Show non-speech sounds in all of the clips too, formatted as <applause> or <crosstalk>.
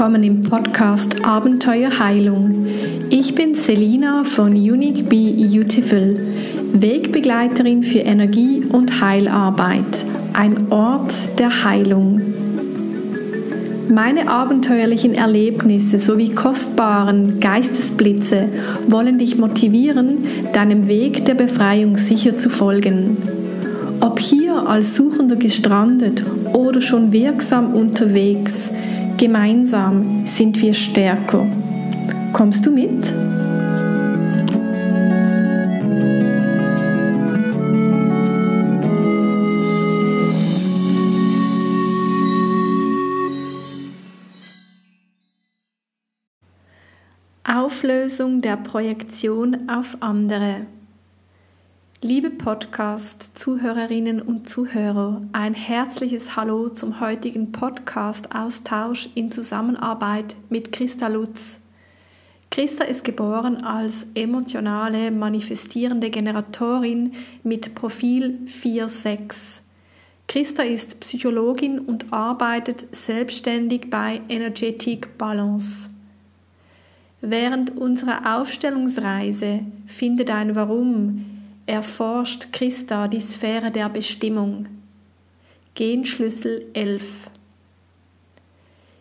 willkommen im Podcast Abenteuer Heilung. Ich bin Selina von Unique Be Beautiful, Wegbegleiterin für Energie- und Heilarbeit, ein Ort der Heilung. Meine abenteuerlichen Erlebnisse sowie kostbaren Geistesblitze wollen dich motivieren, deinem Weg der Befreiung sicher zu folgen. Ob hier als Suchender gestrandet oder schon wirksam unterwegs, gemeinsam sind wir stärker. Kommst du mit? Auflösung der Projektion auf andere. Liebe Podcast-Zuhörerinnen und Zuhörer, ein herzliches Hallo zum heutigen Podcast-Austausch in Zusammenarbeit mit Christa Lutz. Christa ist geboren als emotionale, manifestierende Generatorin mit Profil 4.6. Christa ist Psychologin und arbeitet selbstständig bei Energetic Balance. Während unserer Aufstellungsreise Finde dein Warum erforscht Christa die Sphäre der Bestimmung. Genschlüssel 11.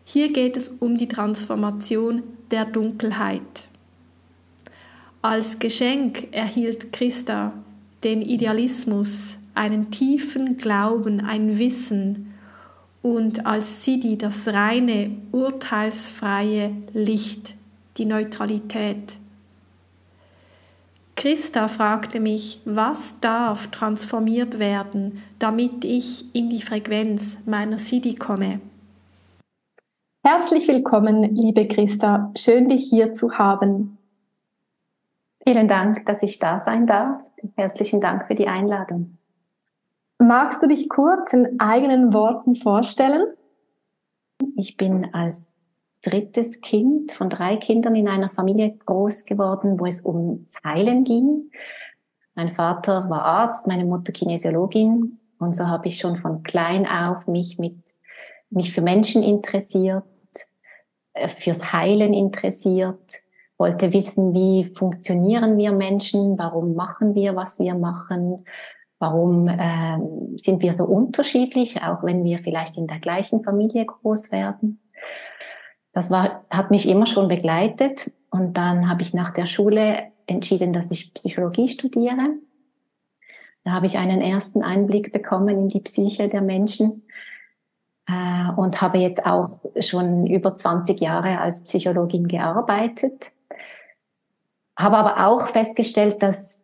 Hier geht es um die Transformation der Dunkelheit. Als Geschenk erhielt Christa den Idealismus, einen tiefen Glauben, ein Wissen und als Siddhi das reine, urteilsfreie Licht die Neutralität. Christa fragte mich, was darf transformiert werden, damit ich in die Frequenz meiner Siddhi komme. Herzlich willkommen, liebe Christa. Schön, dich hier zu haben. Vielen Dank, dass ich da sein darf. Herzlichen Dank für die Einladung. Magst du dich kurz in eigenen Worten vorstellen? Ich bin als drittes Kind von drei Kindern in einer Familie groß geworden, wo es ums Heilen ging. Mein Vater war Arzt, meine Mutter Kinesiologin und so habe ich schon von klein auf mich mit mich für Menschen interessiert, äh, fürs Heilen interessiert, wollte wissen, wie funktionieren wir Menschen, warum machen wir, was wir machen, warum äh, sind wir so unterschiedlich, auch wenn wir vielleicht in der gleichen Familie groß werden. Das war, hat mich immer schon begleitet. Und dann habe ich nach der Schule entschieden, dass ich Psychologie studiere. Da habe ich einen ersten Einblick bekommen in die Psyche der Menschen äh, und habe jetzt auch schon über 20 Jahre als Psychologin gearbeitet. Habe aber auch festgestellt, dass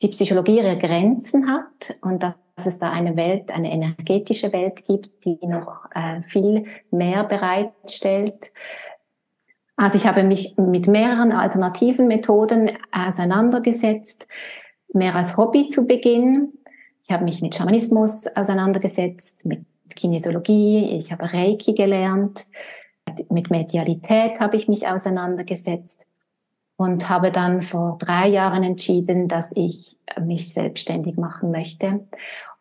die Psychologie ihre Grenzen hat und dass dass es da eine Welt, eine energetische Welt gibt, die noch äh, viel mehr bereitstellt. Also ich habe mich mit mehreren alternativen Methoden auseinandergesetzt, mehr als Hobby zu Beginn. Ich habe mich mit Schamanismus auseinandergesetzt, mit Kinesiologie, ich habe Reiki gelernt, mit Medialität habe ich mich auseinandergesetzt und habe dann vor drei Jahren entschieden, dass ich mich selbstständig machen möchte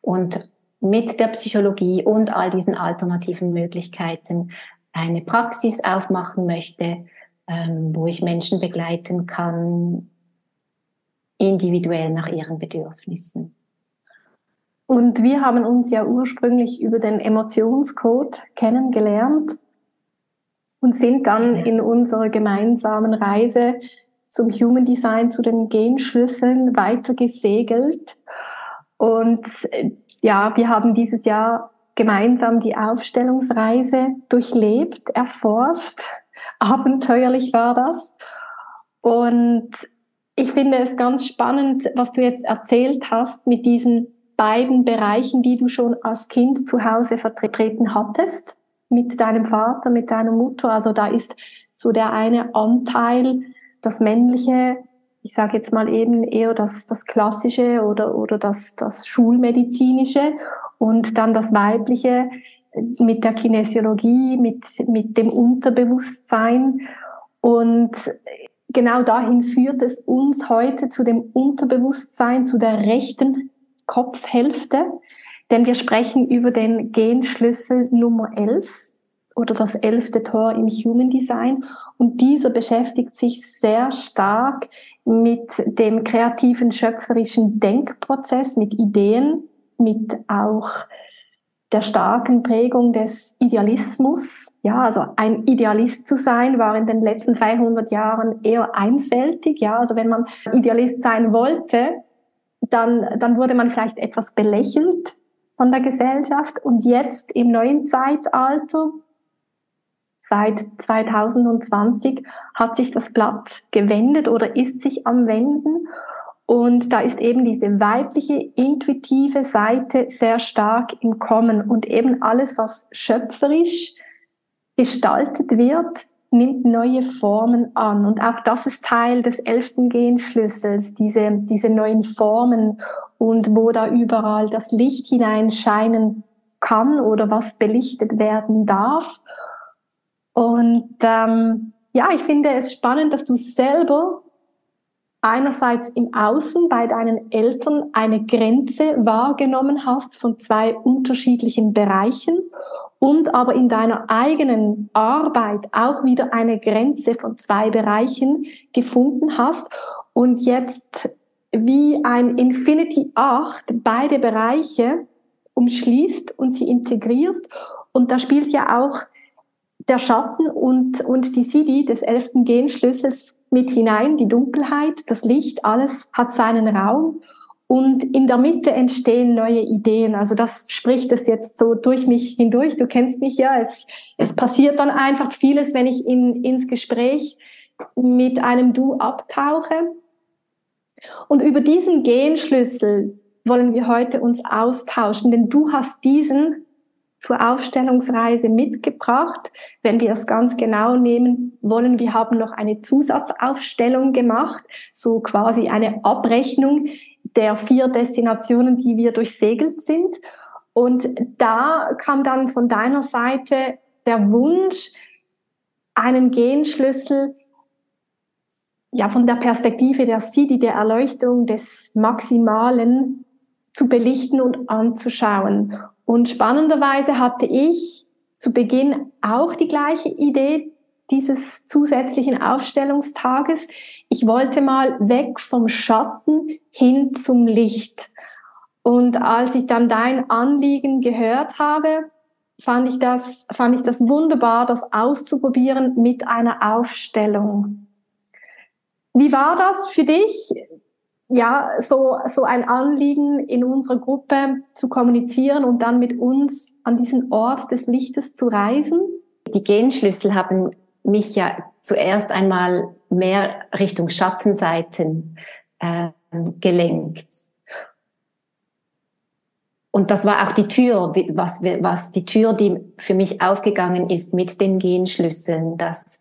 und mit der Psychologie und all diesen alternativen Möglichkeiten eine Praxis aufmachen möchte, ähm, wo ich Menschen begleiten kann, individuell nach ihren Bedürfnissen. Und wir haben uns ja ursprünglich über den Emotionscode kennengelernt und sind dann in unserer gemeinsamen Reise zum Human Design, zu den Genschlüsseln weiter gesegelt. Und ja, wir haben dieses Jahr gemeinsam die Aufstellungsreise durchlebt, erforscht. Abenteuerlich war das. Und ich finde es ganz spannend, was du jetzt erzählt hast mit diesen beiden Bereichen, die du schon als Kind zu Hause vertreten hattest, mit deinem Vater, mit deiner Mutter. Also da ist so der eine Anteil, das männliche ich sage jetzt mal eben eher das, das Klassische oder, oder das, das Schulmedizinische und dann das Weibliche mit der Kinesiologie, mit, mit dem Unterbewusstsein. Und genau dahin führt es uns heute zu dem Unterbewusstsein, zu der rechten Kopfhälfte, denn wir sprechen über den Genschlüssel Nummer 11 oder das elfte Tor im Human Design. Und dieser beschäftigt sich sehr stark mit dem kreativen, schöpferischen Denkprozess, mit Ideen, mit auch der starken Prägung des Idealismus. Ja, also ein Idealist zu sein war in den letzten 200 Jahren eher einfältig. Ja, also wenn man Idealist sein wollte, dann, dann wurde man vielleicht etwas belächelt von der Gesellschaft. Und jetzt im neuen Zeitalter seit 2020 hat sich das Blatt gewendet oder ist sich am Wenden. Und da ist eben diese weibliche, intuitive Seite sehr stark im Kommen. Und eben alles, was schöpferisch gestaltet wird, nimmt neue Formen an. Und auch das ist Teil des elften Genschlüssels, diese, diese neuen Formen und wo da überall das Licht hineinscheinen kann oder was belichtet werden darf. Und ähm, ja, ich finde es spannend, dass du selber einerseits im Außen bei deinen Eltern eine Grenze wahrgenommen hast von zwei unterschiedlichen Bereichen und aber in deiner eigenen Arbeit auch wieder eine Grenze von zwei Bereichen gefunden hast und jetzt wie ein Infinity 8 beide Bereiche umschließt und sie integrierst. Und da spielt ja auch der Schatten und, und die Sidi des elften Genschlüssels mit hinein, die Dunkelheit, das Licht, alles hat seinen Raum. Und in der Mitte entstehen neue Ideen. Also das spricht es jetzt so durch mich hindurch. Du kennst mich ja. Es, es passiert dann einfach vieles, wenn ich in, ins Gespräch mit einem Du abtauche. Und über diesen Genschlüssel wollen wir heute uns austauschen, denn du hast diesen zur Aufstellungsreise mitgebracht. Wenn wir es ganz genau nehmen wollen, wir haben noch eine Zusatzaufstellung gemacht, so quasi eine Abrechnung der vier Destinationen, die wir durchsegelt sind. Und da kam dann von deiner Seite der Wunsch, einen Genschlüssel ja von der Perspektive der Sidi, der Erleuchtung des Maximalen zu belichten und anzuschauen. Und spannenderweise hatte ich zu Beginn auch die gleiche Idee dieses zusätzlichen Aufstellungstages. Ich wollte mal weg vom Schatten hin zum Licht. Und als ich dann dein Anliegen gehört habe, fand ich das, fand ich das wunderbar, das auszuprobieren mit einer Aufstellung. Wie war das für dich? Ja, so, so ein Anliegen in unserer Gruppe zu kommunizieren und dann mit uns an diesen Ort des Lichtes zu reisen? Die Genschlüssel haben mich ja zuerst einmal mehr Richtung Schattenseiten äh, gelenkt. Und das war auch die Tür, was, was die Tür, die für mich aufgegangen ist mit den Genschlüsseln, dass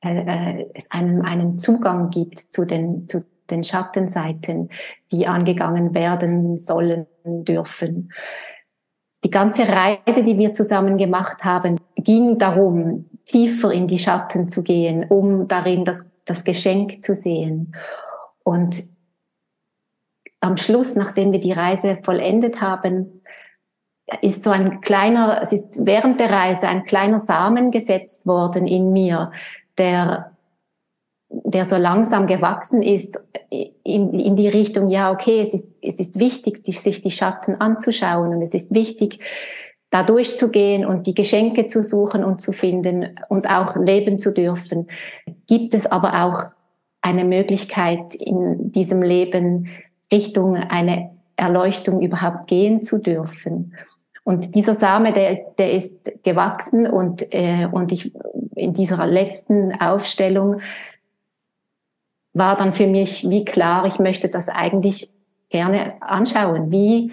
äh, äh es einem einen Zugang gibt zu den, zu den Schattenseiten, die angegangen werden sollen dürfen. Die ganze Reise, die wir zusammen gemacht haben, ging darum, tiefer in die Schatten zu gehen, um darin das, das Geschenk zu sehen. Und am Schluss, nachdem wir die Reise vollendet haben, ist so ein kleiner, es ist während der Reise ein kleiner Samen gesetzt worden in mir, der der so langsam gewachsen ist in, in die Richtung, ja, okay, es ist, es ist wichtig, sich die Schatten anzuschauen und es ist wichtig, da durchzugehen und die Geschenke zu suchen und zu finden und auch leben zu dürfen. Gibt es aber auch eine Möglichkeit in diesem Leben Richtung eine Erleuchtung überhaupt gehen zu dürfen? Und dieser Same, der ist, der ist gewachsen und, äh, und ich in dieser letzten Aufstellung war dann für mich wie klar, ich möchte das eigentlich gerne anschauen. Wie,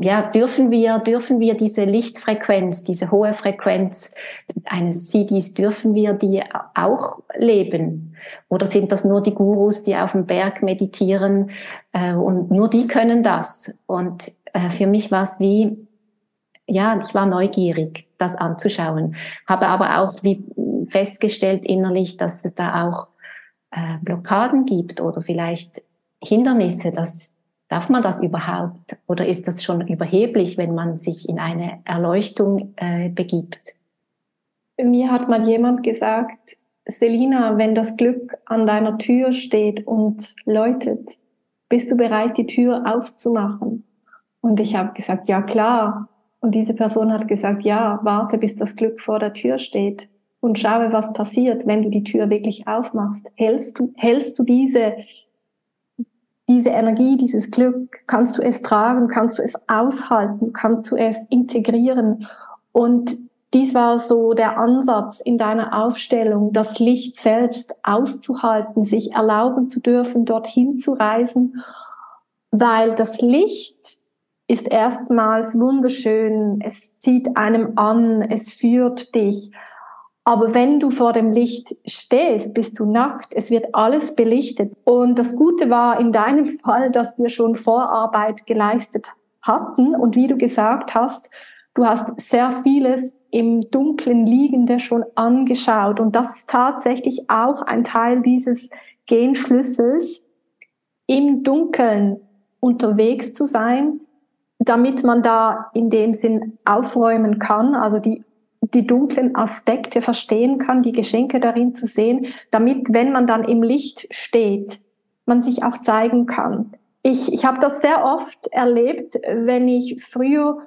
ja, dürfen wir, dürfen wir diese Lichtfrequenz, diese hohe Frequenz eines CDs, dürfen wir die auch leben? Oder sind das nur die Gurus, die auf dem Berg meditieren äh, und nur die können das? Und äh, für mich war es wie, ja, ich war neugierig, das anzuschauen, habe aber auch wie festgestellt innerlich, dass es da auch äh, Blockaden gibt oder vielleicht Hindernisse, dass, Darf man das überhaupt? Oder ist das schon überheblich, wenn man sich in eine Erleuchtung äh, begibt? Mir hat mal jemand gesagt, Selina, wenn das Glück an deiner Tür steht und läutet, bist du bereit, die Tür aufzumachen? Und ich habe gesagt, ja klar. Und diese Person hat gesagt, ja, warte, bis das Glück vor der Tür steht und schaue, was passiert, wenn du die Tür wirklich aufmachst. Hältst du, hältst du diese diese Energie, dieses Glück, kannst du es tragen, kannst du es aushalten, kannst du es integrieren. Und dies war so der Ansatz in deiner Aufstellung, das Licht selbst auszuhalten, sich erlauben zu dürfen, dorthin zu reisen, weil das Licht ist erstmals wunderschön, es zieht einem an, es führt dich. Aber wenn du vor dem Licht stehst, bist du nackt. Es wird alles belichtet. Und das Gute war in deinem <laughs> Fall, dass wir schon Vorarbeit geleistet hatten. Und wie du gesagt hast, du hast sehr vieles im Dunklen Liegende schon angeschaut. Und das ist tatsächlich auch ein Teil dieses Genschlüssels, im Dunkeln unterwegs zu sein, damit man da in dem Sinn aufräumen kann, also die die dunklen Aspekte verstehen kann, die Geschenke darin zu sehen, damit, wenn man dann im Licht steht, man sich auch zeigen kann. Ich, ich habe das sehr oft erlebt, wenn ich früher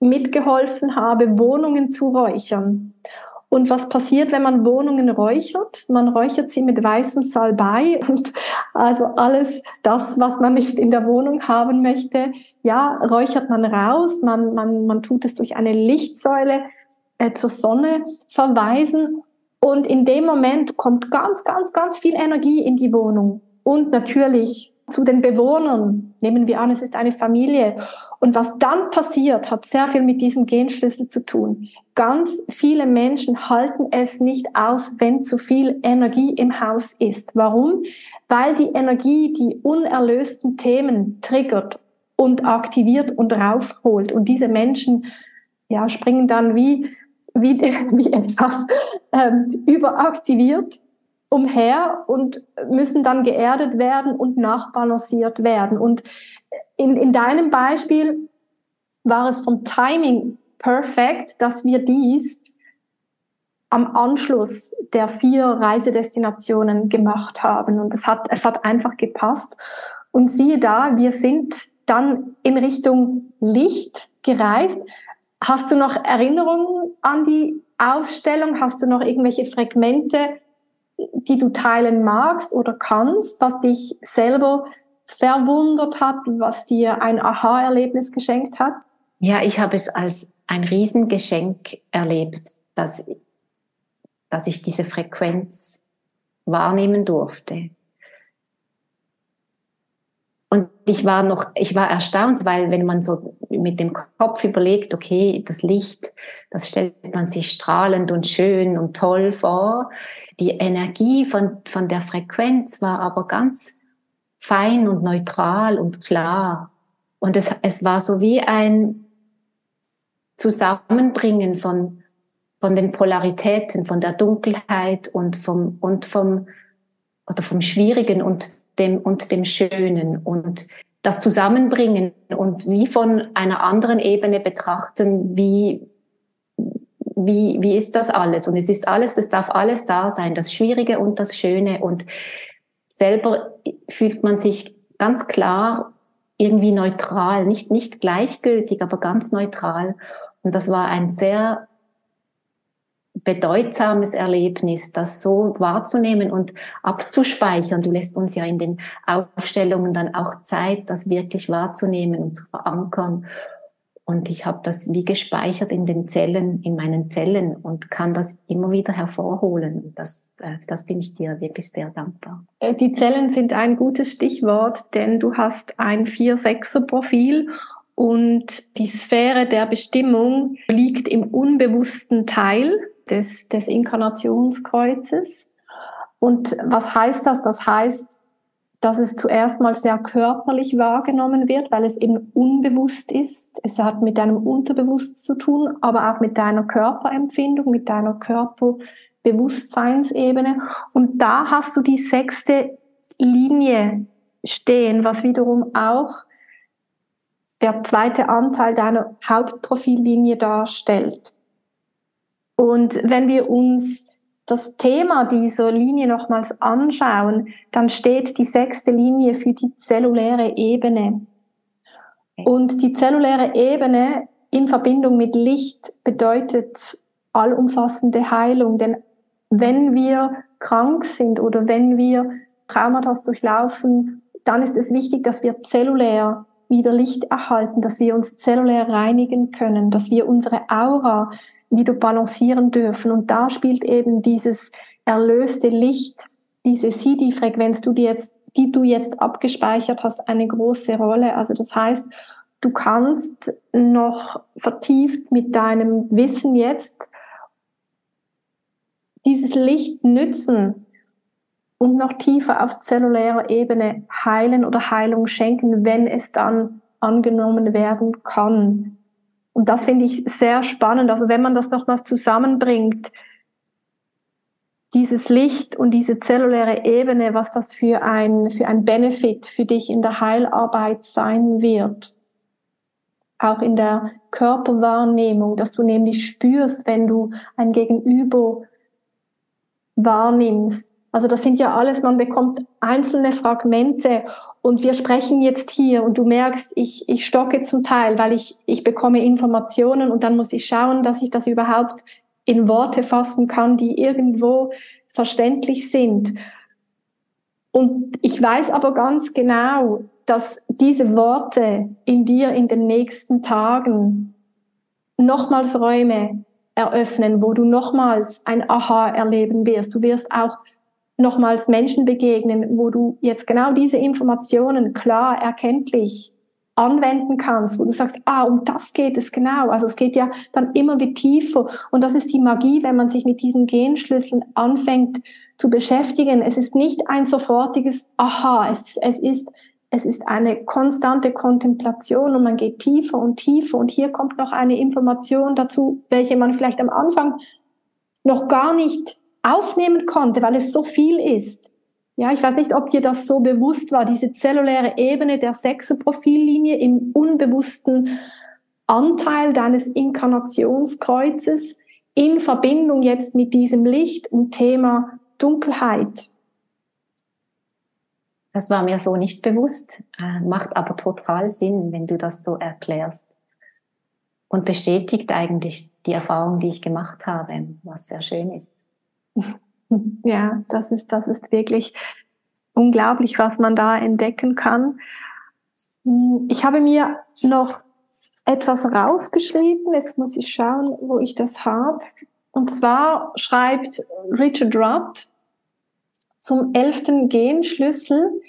mitgeholfen habe, Wohnungen zu räuchern. Und was passiert, wenn man Wohnungen räuchert? Man räuchert sie mit weißem Salbei <laughs> und also alles das, was man nicht in der Wohnung haben möchte, ja, räuchert man raus. Man, man, man tut es durch eine Lichtsäule äh, zur Sonne verweisen. Und in dem Moment kommt ganz, ganz, ganz viel Energie in die Wohnung. Und natürlich zu den Bewohnern. Nehmen wir an, es ist eine Familie. Und was dann passiert, hat sehr viel mit diesem Genschlüssel zu tun. Ganz viele Menschen halten es nicht aus, wenn zu viel Energie im Haus ist. Warum? Weil die Energie die unerlösten Themen triggert und aktiviert und raufholt. Und diese Menschen ja, springen dann wie wie, <laughs> wie etwas ähm, überaktiviert umher und müssen dann geerdet werden und nachbalanciert werden. Und in, in deinem Beispiel war es vom Timing perfekt, dass wir dies am Anschluss der vier Reisedestinationen gemacht haben. Und es hat, es hat einfach gepasst. Und siehe da, wir sind dann in Richtung Licht gereist, Hast du noch Erinnerungen an die Aufstellung? Hast du noch irgendwelche Fragmente, die du teilen magst oder kannst, was dich selber verwundert hat, was dir ein Aha-Erlebnis geschenkt hat? Ja, ich habe es als ein Riesengeschenk erlebt, dass, dass ich diese Frequenz wahrnehmen durfte. Und ich war noch, ich war erstaunt, weil wenn man so mit dem Kopf überlegt, okay, das Licht, das stellt man sich strahlend und schön und toll vor. Die Energie von, von der Frequenz war aber ganz fein und neutral und klar. Und es, es war so wie ein Zusammenbringen von, von den Polaritäten, von der Dunkelheit und vom, und vom, oder vom Schwierigen und dem, und dem Schönen und das Zusammenbringen und wie von einer anderen Ebene betrachten, wie, wie, wie ist das alles? Und es ist alles, es darf alles da sein, das Schwierige und das Schöne. Und selber fühlt man sich ganz klar irgendwie neutral, nicht, nicht gleichgültig, aber ganz neutral. Und das war ein sehr bedeutsames Erlebnis, das so wahrzunehmen und abzuspeichern. Du lässt uns ja in den Aufstellungen dann auch Zeit, das wirklich wahrzunehmen und zu verankern. Und ich habe das wie gespeichert in den Zellen, in meinen Zellen und kann das immer wieder hervorholen. Das, äh, das bin ich dir wirklich sehr dankbar. Äh, die Zellen sind ein gutes Stichwort, denn du hast ein 4-6er-Profil und die Sphäre der Bestimmung liegt im unbewussten Teil des, des Inkarnationskreuzes. Und was heißt das? Das heißt, dass es zuerst mal sehr körperlich wahrgenommen wird, weil es eben unbewusst ist. Es hat mit deinem Unterbewusst zu tun, aber auch mit deiner Körperempfindung, mit deiner Körperbewusstseinsebene. Und da hast du die sechste Linie stehen, was wiederum auch der zweite Anteil deiner Hauptprofillinie darstellt. Und wenn wir uns das Thema dieser Linie nochmals anschauen, dann steht die sechste Linie für die zelluläre Ebene. Und die zelluläre Ebene in Verbindung mit Licht bedeutet allumfassende Heilung. Denn wenn wir krank sind oder wenn wir Traumata durchlaufen, dann ist es wichtig, dass wir zellulär wieder Licht erhalten, dass wir uns zellulär reinigen können, dass wir unsere Aura wieder balancieren dürfen. Und da spielt eben dieses erlöste Licht, diese CD-Frequenz, die, jetzt, die du jetzt abgespeichert hast, eine große Rolle. Also das heißt, du kannst noch vertieft mit deinem Wissen jetzt dieses Licht nützen und noch tiefer auf zellulärer Ebene heilen oder Heilung schenken, wenn es dann angenommen werden kann. Und das finde ich sehr spannend. Also wenn man das nochmals zusammenbringt, dieses Licht und diese zelluläre Ebene, was das für ein, für ein Benefit für dich in der Heilarbeit sein wird. Auch in der Körperwahrnehmung, dass du nämlich spürst, wenn du ein Gegenüber wahrnimmst. Also das sind ja alles, man bekommt einzelne Fragmente und wir sprechen jetzt hier und du merkst, ich, ich stocke zum Teil, weil ich, ich bekomme Informationen und dann muss ich schauen, dass ich das überhaupt in Worte fassen kann, die irgendwo verständlich sind. Und ich weiß aber ganz genau, dass diese Worte in dir in den nächsten Tagen nochmals Räume eröffnen, wo du nochmals ein Aha erleben wirst. Du wirst auch nochmals Menschen begegnen, wo du jetzt genau diese Informationen klar erkenntlich anwenden kannst, wo du sagst, ah, um das geht es genau. Also es geht ja dann immer wie tiefer. Und das ist die Magie, wenn man sich mit diesen Genschlüsseln anfängt zu beschäftigen. Es ist nicht ein sofortiges Aha, es, es ist es ist eine konstante Kontemplation und man geht tiefer und tiefer und hier kommt noch eine Information dazu, welche man vielleicht am Anfang noch gar nicht aufnehmen konnte, weil es so viel ist. Ja, ich weiß nicht, ob dir das so bewusst war, diese zelluläre Ebene der Sechserprofillinie im unbewussten Anteil deines Inkarnationskreuzes in Verbindung jetzt mit diesem Licht und Thema Dunkelheit. Das war mir so nicht bewusst, äh, macht aber total Sinn, wenn du das so erklärst. Und bestätigt eigentlich die Erfahrung, die ich gemacht habe, was sehr schön ist. Ja, das ist, das ist wirklich unglaublich, was man da entdecken kann. Ich habe mir noch etwas rausgeschrieben. Jetzt muss ich schauen, wo ich das habe. Und zwar schreibt Richard Rudd zum elften Genschlüssel,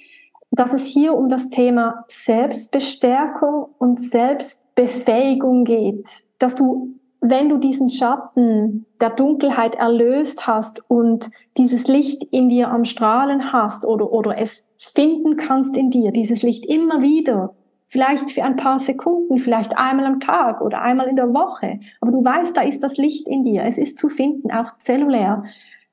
dass es hier um das Thema Selbstbestärkung und Selbstbefähigung geht. Dass du wenn du diesen Schatten der Dunkelheit erlöst hast und dieses Licht in dir am Strahlen hast oder, oder es finden kannst in dir, dieses Licht immer wieder, vielleicht für ein paar Sekunden, vielleicht einmal am Tag oder einmal in der Woche, aber du weißt, da ist das Licht in dir, es ist zu finden, auch zellulär,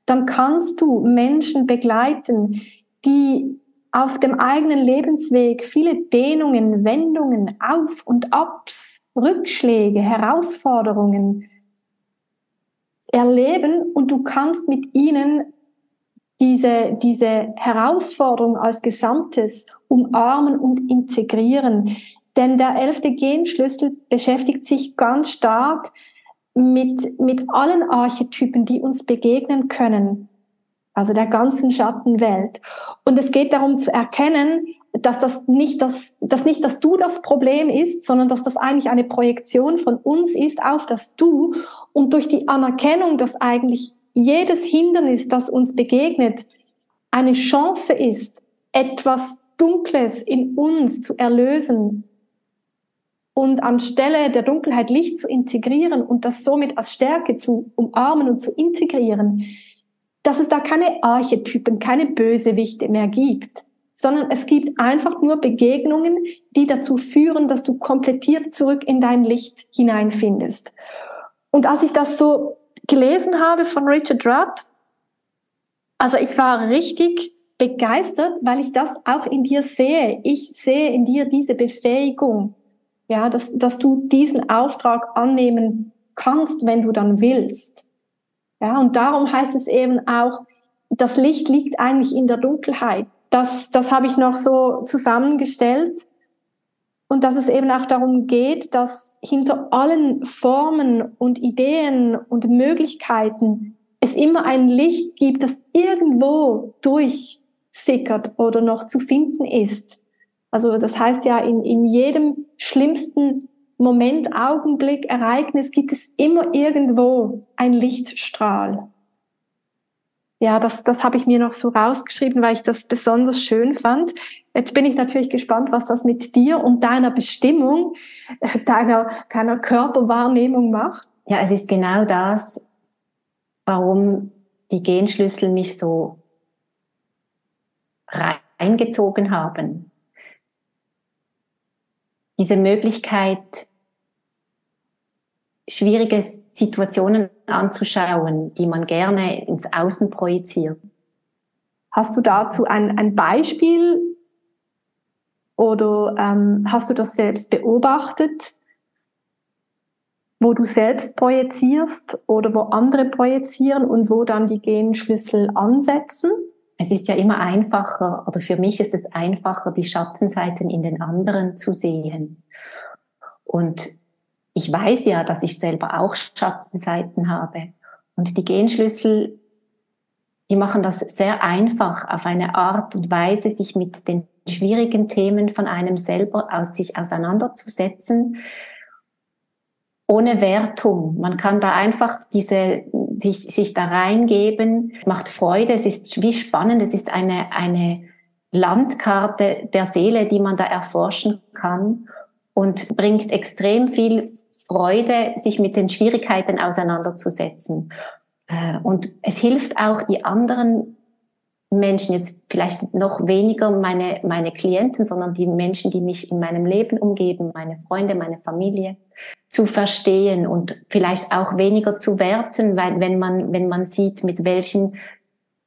dann kannst du Menschen begleiten, die auf dem eigenen Lebensweg viele Dehnungen, Wendungen, Auf und Abs Rückschläge, Herausforderungen erleben und du kannst mit ihnen diese, diese Herausforderung als Gesamtes umarmen und integrieren. Denn der elfte Genschlüssel beschäftigt sich ganz stark mit, mit allen Archetypen, die uns begegnen können also der ganzen Schattenwelt. Und es geht darum zu erkennen, dass das nicht das, dass nicht dass du das Problem ist, sondern dass das eigentlich eine Projektion von uns ist auf das Du. Und durch die Anerkennung, dass eigentlich jedes Hindernis, das uns begegnet, eine Chance ist, etwas Dunkles in uns zu erlösen und anstelle der Dunkelheit Licht zu integrieren und das somit als Stärke zu umarmen und zu integrieren, dass es da keine Archetypen, keine Bösewichte mehr gibt, sondern es gibt einfach nur Begegnungen, die dazu führen, dass du komplettiert zurück in dein Licht hineinfindest. Und als ich das so gelesen habe von Richard Rudd, also ich war richtig begeistert, weil ich das auch in dir sehe. Ich sehe in dir diese Befähigung, ja, dass, dass du diesen Auftrag annehmen kannst, wenn du dann willst. Ja, und darum heißt es eben auch, das Licht liegt eigentlich in der Dunkelheit. Das, das habe ich noch so zusammengestellt. Und dass es eben auch darum geht, dass hinter allen Formen und Ideen und Möglichkeiten es immer ein Licht gibt, das irgendwo durchsickert oder noch zu finden ist. Also das heißt ja, in, in jedem schlimmsten Moment, Augenblick, Ereignis gibt es immer irgendwo ein Lichtstrahl. Ja, das, das habe ich mir noch so rausgeschrieben, weil ich das besonders schön fand. Jetzt bin ich natürlich gespannt, was das mit dir und deiner Bestimmung, deiner, deiner Körperwahrnehmung macht. Ja, es ist genau das, warum die Genschlüssel mich so reingezogen haben. Diese Möglichkeit, schwierige Situationen anzuschauen, die man gerne ins Außen projiziert. Hast du dazu ein, ein Beispiel oder ähm, hast du das selbst beobachtet, wo du selbst projizierst oder wo andere projizieren und wo dann die Genschlüssel ansetzen? Es ist ja immer einfacher, oder für mich ist es einfacher, die Schattenseiten in den anderen zu sehen. Und ich weiß ja, dass ich selber auch Schattenseiten habe. Und die Genschlüssel, die machen das sehr einfach auf eine Art und Weise, sich mit den schwierigen Themen von einem selber aus sich auseinanderzusetzen, ohne Wertung. Man kann da einfach diese, sich, sich da reingeben. Es macht Freude, es ist wie spannend, es ist eine, eine Landkarte der Seele, die man da erforschen kann und bringt extrem viel Freude, sich mit den Schwierigkeiten auseinanderzusetzen. Äh, und es hilft auch die anderen Menschen, jetzt vielleicht noch weniger meine, meine Klienten, sondern die Menschen, die mich in meinem Leben umgeben, meine Freunde, meine Familie, zu verstehen und vielleicht auch weniger zu werten, weil wenn man, wenn man sieht, mit welchen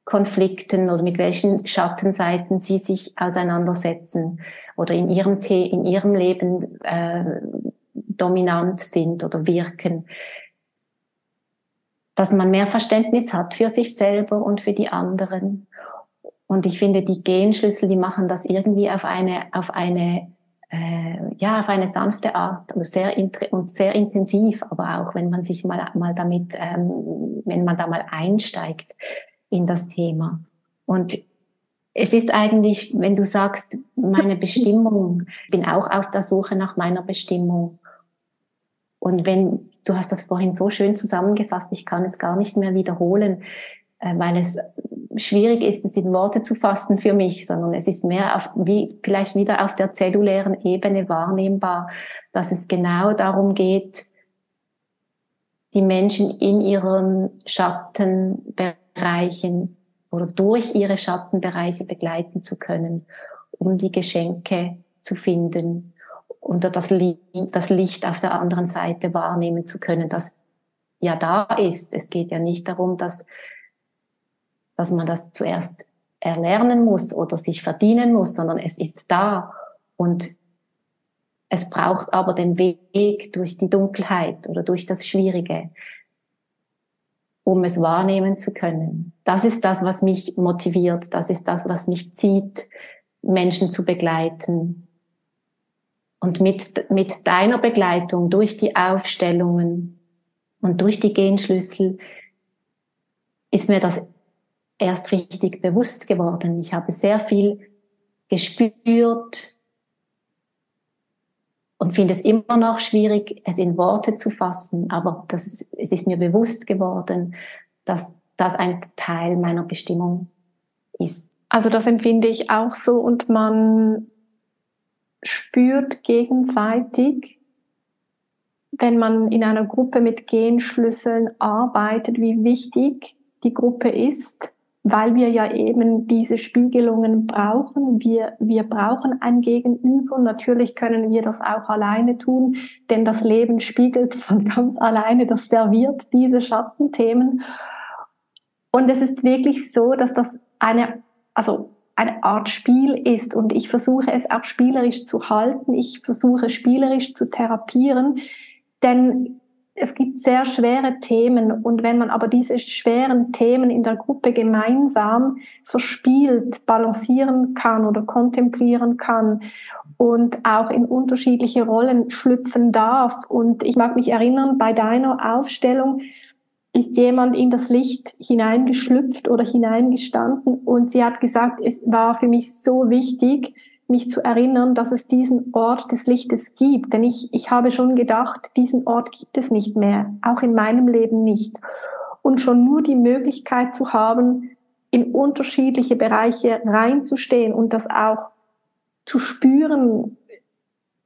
Konflikten oder mit welchen Schattenseiten sie sich auseinandersetzen oder in ihrem, in ihrem Leben äh, dominant sind oder wirken, dass man mehr Verständnis hat für sich selber und für die anderen. Und ich finde, die Genschlüssel, die machen das irgendwie auf eine, auf eine, äh, ja, auf eine sanfte Art und sehr, und sehr intensiv, aber auch wenn man sich mal, mal damit, ähm, wenn man da mal einsteigt in das Thema. Und es ist eigentlich, wenn du sagst, meine Bestimmung, ich bin auch auf der Suche nach meiner Bestimmung. Und wenn, du hast das vorhin so schön zusammengefasst, ich kann es gar nicht mehr wiederholen, weil es schwierig ist, es in Worte zu fassen für mich, sondern es ist mehr auf, wie, vielleicht wieder auf der zellulären Ebene wahrnehmbar, dass es genau darum geht, die Menschen in ihren Schattenbereichen oder durch ihre Schattenbereiche begleiten zu können, um die Geschenke zu finden und das, das Licht auf der anderen Seite wahrnehmen zu können, das ja da ist. Es geht ja nicht darum, dass, dass man das zuerst erlernen muss oder sich verdienen muss, sondern es ist da und es braucht aber den Weg durch die Dunkelheit oder durch das Schwierige um es wahrnehmen zu können. Das ist das, was mich motiviert, das ist das, was mich zieht, Menschen zu begleiten. Und mit, mit deiner Begleitung durch die Aufstellungen und durch die Genschlüssel ist mir das erst richtig bewusst geworden. Ich habe sehr viel gespürt, und finde es immer noch schwierig, es in Worte zu fassen, aber das es ist mir bewusst geworden, dass das ein Teil meiner Bestimmung ist. Also das empfinde ich auch so und man spürt gegenseitig, wenn man in einer Gruppe mit Genschlüsseln arbeitet, wie wichtig die Gruppe ist weil wir ja eben diese Spiegelungen brauchen. Wir, wir brauchen ein Gegenüber. Natürlich können wir das auch alleine tun, denn das Leben spiegelt <laughs> von ganz alleine, das serviert diese Schattenthemen. Und es ist wirklich so, dass das eine, also eine Art Spiel ist und ich versuche es auch spielerisch zu halten, ich versuche spielerisch zu therapieren, denn es gibt sehr schwere Themen und wenn man aber diese schweren Themen in der Gruppe gemeinsam verspielt, balancieren kann oder kontemplieren kann und auch in unterschiedliche Rollen schlüpfen darf. Und ich mag mich erinnern, bei deiner Aufstellung ist jemand in das Licht hineingeschlüpft oder hineingestanden und sie hat gesagt, es war für mich so wichtig, mich zu erinnern, dass es diesen Ort des Lichtes gibt. Denn ich, ich habe schon gedacht, diesen Ort gibt es nicht mehr, auch in meinem Leben nicht. Und schon nur die Möglichkeit zu haben, in unterschiedliche Bereiche reinzustehen und das auch zu spüren,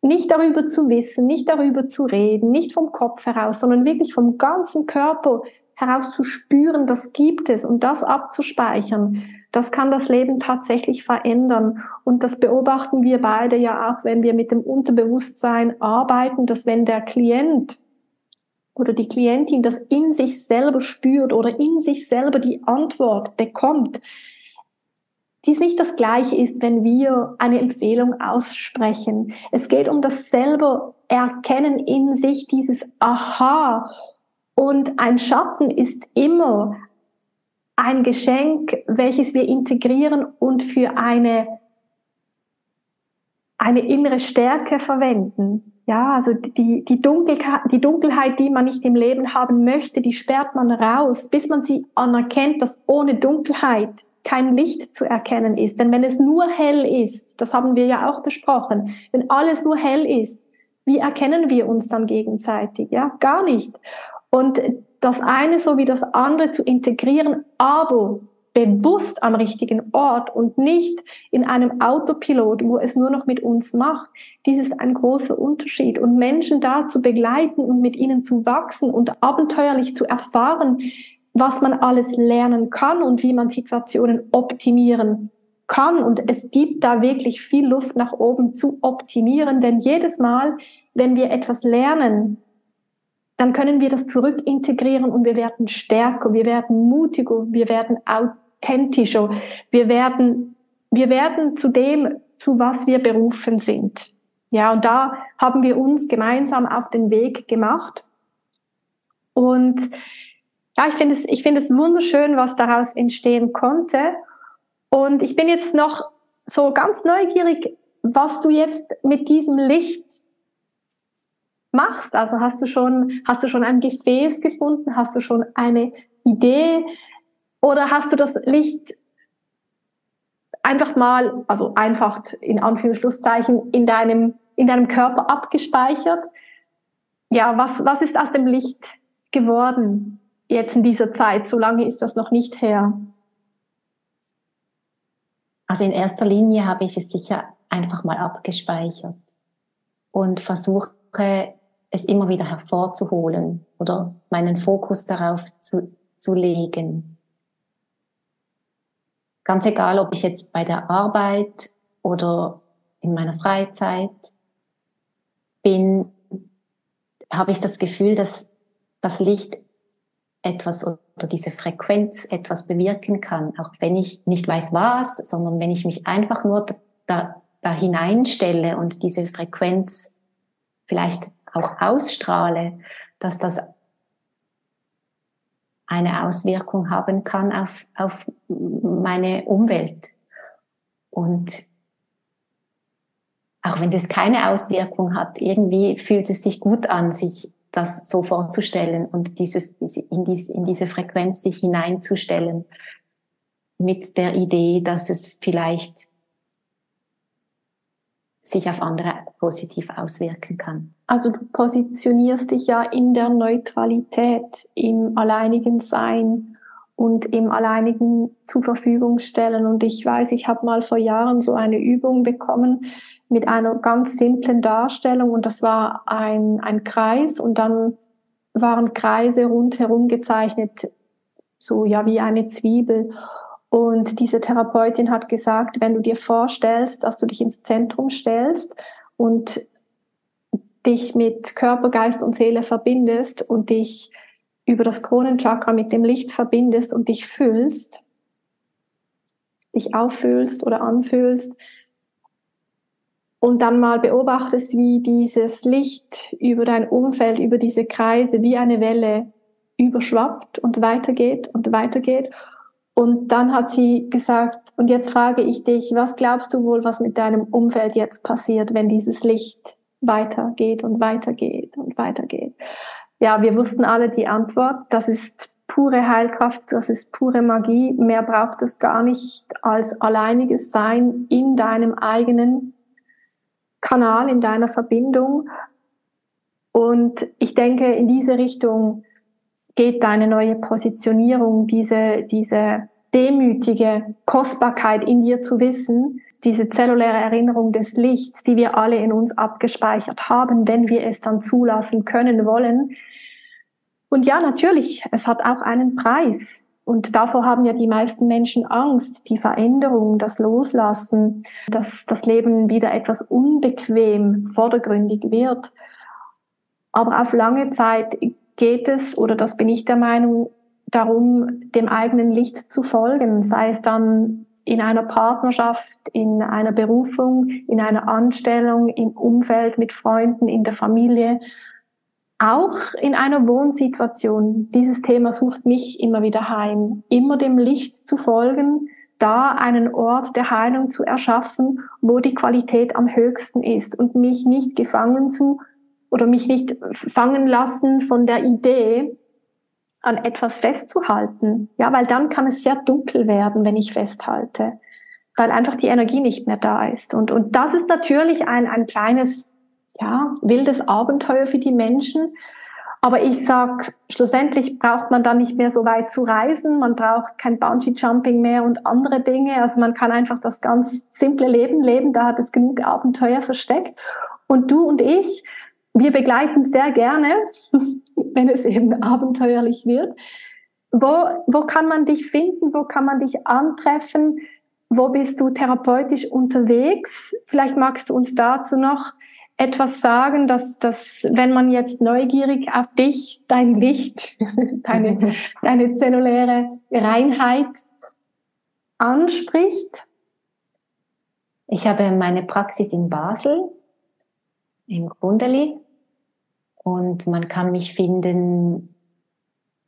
nicht darüber zu wissen, nicht darüber zu reden, nicht vom Kopf heraus, sondern wirklich vom ganzen Körper heraus zu spüren, das gibt es und das abzuspeichern, das kann das Leben tatsächlich verändern. Und das beobachten wir beide ja auch, wenn wir mit dem Unterbewusstsein arbeiten, dass wenn der Klient oder die Klientin das in sich selber spürt oder in sich selber die Antwort bekommt, dies nicht das gleiche ist, wenn wir eine Empfehlung aussprechen. Es geht um das selber Erkennen in sich, dieses Aha. Und ein Schatten ist immer ein Geschenk, welches wir integrieren und für eine, eine innere Stärke verwenden. Ja, also die, die, Dunkelheit, die Dunkelheit, die man nicht im Leben haben möchte, die sperrt man raus, bis man sie anerkennt, dass ohne Dunkelheit kein Licht zu erkennen ist. Denn wenn es nur hell ist, das haben wir ja auch besprochen, wenn alles nur hell ist, wie erkennen wir uns dann gegenseitig? Ja, gar nicht. Und das eine sowie das andere zu integrieren, aber bewusst am richtigen Ort und nicht in einem Autopilot, wo es nur noch mit uns macht. Dies ist ein großer Unterschied. Und Menschen da zu begleiten und mit ihnen zu wachsen und abenteuerlich zu erfahren, was man alles lernen kann und wie man Situationen optimieren kann. Und es gibt da wirklich viel Luft nach oben zu optimieren, denn jedes Mal, wenn wir etwas lernen, dann können wir das zurück integrieren und wir werden stärker, wir werden mutiger, wir werden authentischer, wir werden, wir werden zu dem, zu was wir berufen sind. Ja, und da haben wir uns gemeinsam auf den Weg gemacht. Und ja, ich finde es, ich finde es wunderschön, was daraus entstehen konnte. Und ich bin jetzt noch so ganz neugierig, was du jetzt mit diesem Licht machst. Also hast du schon, hast du schon ein Gefäß gefunden? Hast du schon eine Idee? Oder hast du das Licht einfach mal, also einfach in Anführungszeichen, in deinem, in deinem Körper abgespeichert? Ja, was, was ist aus dem Licht geworden jetzt in dieser Zeit? So lange ist das noch nicht her. Also in erster Linie habe ich es sicher einfach mal abgespeichert und versuche es immer wieder hervorzuholen oder meinen Fokus darauf zu, zu legen. Ganz egal, ob ich jetzt bei der Arbeit oder in meiner Freizeit bin, habe ich das Gefühl, dass das Licht etwas oder diese Frequenz etwas bewirken kann, auch wenn ich nicht weiß was, sondern wenn ich mich einfach nur da, da hineinstelle und diese Frequenz vielleicht auch ausstrahle, dass das eine Auswirkung haben kann auf, auf meine Umwelt. Und auch wenn das keine Auswirkung hat, irgendwie fühlt es sich gut an, sich das so vorzustellen und dieses, in, dies, in diese Frequenz sich hineinzustellen mit der Idee, dass es vielleicht sich auf andere positiv auswirken kann. Also du positionierst dich ja in der Neutralität, im alleinigen Sein und im alleinigen zur Verfügung stellen. Und ich weiß, ich habe mal vor Jahren so eine Übung bekommen mit einer ganz simplen Darstellung und das war ein, ein Kreis und dann waren Kreise rundherum gezeichnet, so ja wie eine Zwiebel. Und diese Therapeutin hat gesagt, wenn du dir vorstellst, dass du dich ins Zentrum stellst und dich mit Körper, Geist und Seele verbindest und dich über das Kronenchakra mit dem Licht verbindest und dich füllst, dich auffühlst oder anfühlst. Und dann mal beobachtest, wie dieses Licht über dein Umfeld, über diese Kreise, wie eine Welle überschwappt und weitergeht und weitergeht. Und dann hat sie gesagt, und jetzt frage ich dich, was glaubst du wohl, was mit deinem Umfeld jetzt passiert, wenn dieses Licht weitergeht und weitergeht und weitergeht? Ja, wir wussten alle die Antwort. Das ist pure Heilkraft, das ist pure Magie. Mehr braucht es gar nicht als alleiniges Sein in deinem eigenen Kanal, in deiner Verbindung. Und ich denke, in diese Richtung geht deine neue Positionierung, diese, diese demütige Kostbarkeit in dir zu wissen, diese zelluläre Erinnerung des Lichts, die wir alle in uns abgespeichert haben, wenn wir es dann zulassen können wollen. Und ja, natürlich, es hat auch einen Preis. Und davor haben ja die meisten Menschen Angst, die Veränderung, das Loslassen, dass das Leben wieder etwas unbequem, vordergründig wird. Aber auf lange Zeit geht es, oder das bin ich der Meinung, darum, dem eigenen Licht zu folgen, sei es dann in einer Partnerschaft, in einer Berufung, in einer Anstellung, im Umfeld mit Freunden, in der Familie, auch in einer Wohnsituation. Dieses Thema sucht mich immer wieder heim, immer dem Licht zu folgen, da einen Ort der Heilung zu erschaffen, wo die Qualität am höchsten ist und mich nicht gefangen zu oder mich nicht fangen lassen von der Idee, an etwas festzuhalten. Ja, weil dann kann es sehr dunkel werden, wenn ich festhalte, weil einfach die Energie nicht mehr da ist. Und, und das ist natürlich ein, ein kleines, ja, wildes Abenteuer für die Menschen. Aber ich sag, schlussendlich braucht man dann nicht mehr so weit zu reisen. Man braucht kein Bungee-Jumping mehr und andere Dinge. Also man kann einfach das ganz simple Leben leben. Da hat es genug Abenteuer versteckt. Und du und ich, wir begleiten sehr gerne, <laughs> wenn es eben abenteuerlich wird. Wo, wo kann man dich finden? Wo kann man dich antreffen? Wo bist du therapeutisch unterwegs? Vielleicht magst du uns dazu noch etwas sagen, dass, dass wenn man jetzt neugierig auf dich, dein Licht, <laughs> deine, <laughs> deine zelluläre Reinheit anspricht? Ich habe meine Praxis in Basel, im Grundeli. Und man kann mich finden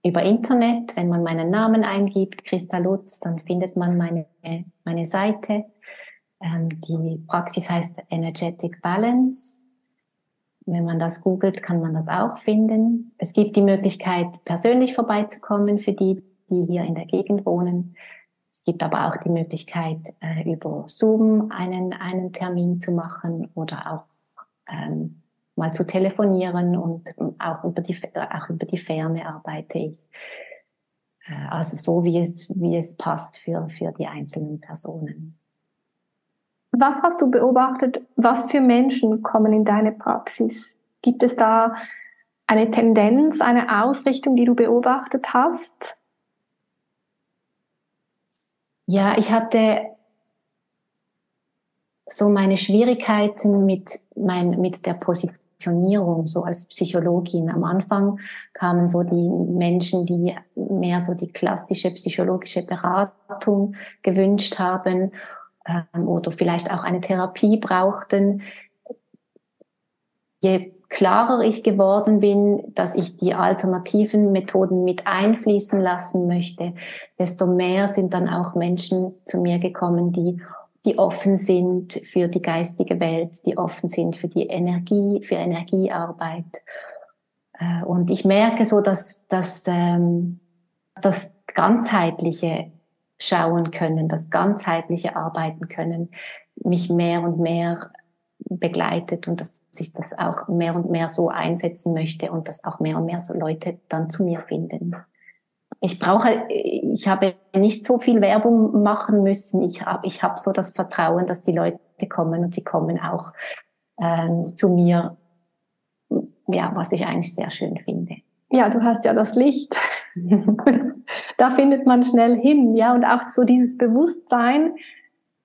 über Internet, wenn man meinen Namen eingibt, Christa Lutz, dann findet man meine, meine Seite. Ähm, die Praxis heißt Energetic Balance. Wenn man das googelt, kann man das auch finden. Es gibt die Möglichkeit, persönlich vorbeizukommen für die, die hier in der Gegend wohnen. Es gibt aber auch die Möglichkeit, äh, über Zoom einen, einen Termin zu machen oder auch ähm, mal zu telefonieren und auch über die, auch über die Ferne arbeite ich. Äh, also so wie es, wie es passt für, für die einzelnen Personen. Was hast du beobachtet? Was für Menschen kommen in deine Praxis? Gibt es da eine Tendenz, eine Ausrichtung, die du beobachtet hast? Ja, ich hatte so meine Schwierigkeiten mit, mein, mit der Position Positionierung, so als Psychologin. Am Anfang kamen so die Menschen, die mehr so die klassische psychologische Beratung gewünscht haben ähm, oder vielleicht auch eine Therapie brauchten. Je klarer ich geworden bin, dass ich die alternativen Methoden mit einfließen lassen möchte, desto mehr sind dann auch Menschen zu mir gekommen, die die offen sind für die geistige Welt, die offen sind für die Energie, für Energiearbeit. Äh, und ich merke so, dass, dass ähm, das ganzheitliche schauen können, das ganzheitliche arbeiten können, mich mehr und mehr begleitet und dass ich das auch mehr und mehr so einsetzen möchte und dass auch mehr und mehr so Leute dann zu mir finden ich brauche, ich habe nicht so viel Werbung machen müssen. Ich habe, ich habe so das Vertrauen, dass die Leute kommen und sie kommen auch ähm, zu mir. Ja, was ich eigentlich sehr schön finde. Ja, du hast ja das Licht. <laughs> da findet man schnell hin, ja, und auch so dieses Bewusstsein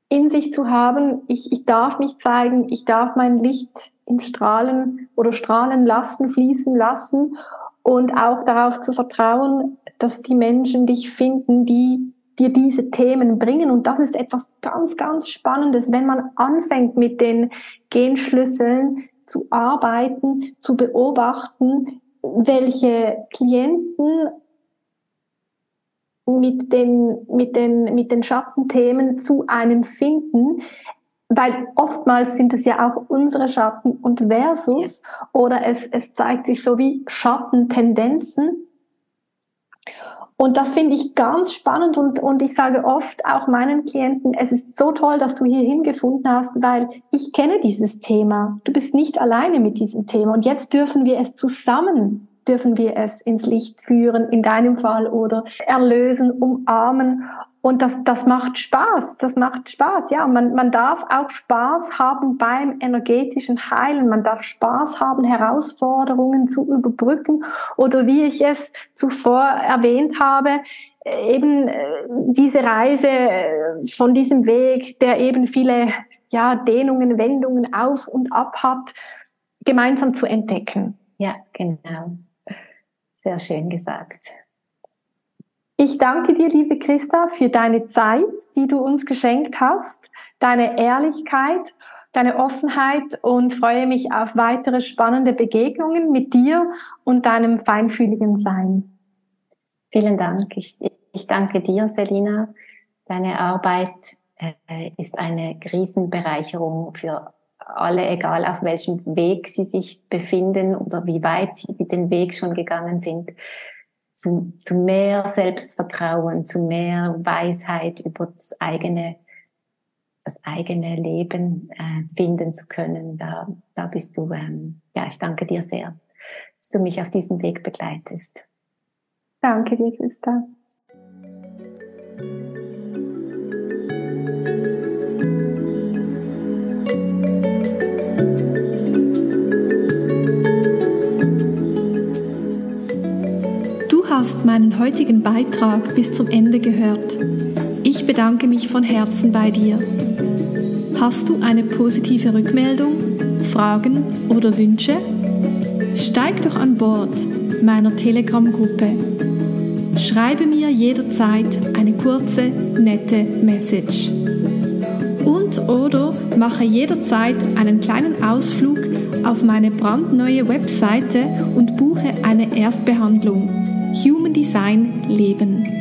in sich zu haben. Ich, ich darf mich zeigen, ich darf mein Licht ins Strahlen oder strahlen lassen, fließen lassen und auch darauf zu vertrauen, dass die Menschen dich finden, die dir diese Themen bringen. Und das ist etwas ganz, ganz Spannendes, wenn man anfängt mit den Genschlüsseln zu arbeiten, zu beobachten, welche Klienten mit den, mit den, mit den Schattenthemen zu einem finden, weil oftmals sind es ja auch unsere Schatten und versus oder es, es zeigt sich so wie Schattentendenzen. Und das finde ich ganz spannend und, und ich sage oft auch meinen Klienten, es ist so toll, dass du hier hingefunden hast, weil ich kenne dieses Thema. Du bist nicht alleine mit diesem Thema und jetzt dürfen wir es zusammen dürfen wir es ins Licht führen, in deinem Fall, oder erlösen, umarmen. Und das, das macht Spaß, das macht Spaß, ja. Man, man darf auch Spaß haben beim energetischen Heilen. Man darf Spaß haben, Herausforderungen zu überbrücken oder wie ich es zuvor erwähnt habe, eben äh, diese Reise äh, von diesem Weg, der eben viele ja, Dehnungen, Wendungen auf und ab hat, gemeinsam zu entdecken. Ja, genau. Sehr schön gesagt. Ich danke dir, liebe Christa, für deine Zeit, die du uns geschenkt hast, deine Ehrlichkeit, deine Offenheit und freue mich auf weitere spannende Begegnungen mit dir und deinem feinfühligen Sein. Vielen Dank. Ich, ich danke dir, Selina. Deine Arbeit äh, ist eine Riesenbereicherung für alle, egal auf welchem Weg sie sich befinden oder wie weit sie den Weg schon gegangen sind, zu, zu mehr Selbstvertrauen, zu mehr Weisheit über das eigene, das eigene Leben äh, finden zu können. Da, da bist du, ähm, ja, ich danke dir sehr, dass du mich auf diesem Weg begleitest. Danke dir, Christa. Meinen heutigen Beitrag bis zum Ende gehört. Ich bedanke mich von Herzen bei dir. Hast du eine positive Rückmeldung, Fragen oder Wünsche? Steig doch an Bord meiner Telegram-Gruppe. Schreibe mir jederzeit eine kurze, nette Message. Und oder mache jederzeit einen kleinen Ausflug auf meine brandneue Webseite und buche eine Erstbehandlung. Human Design leben.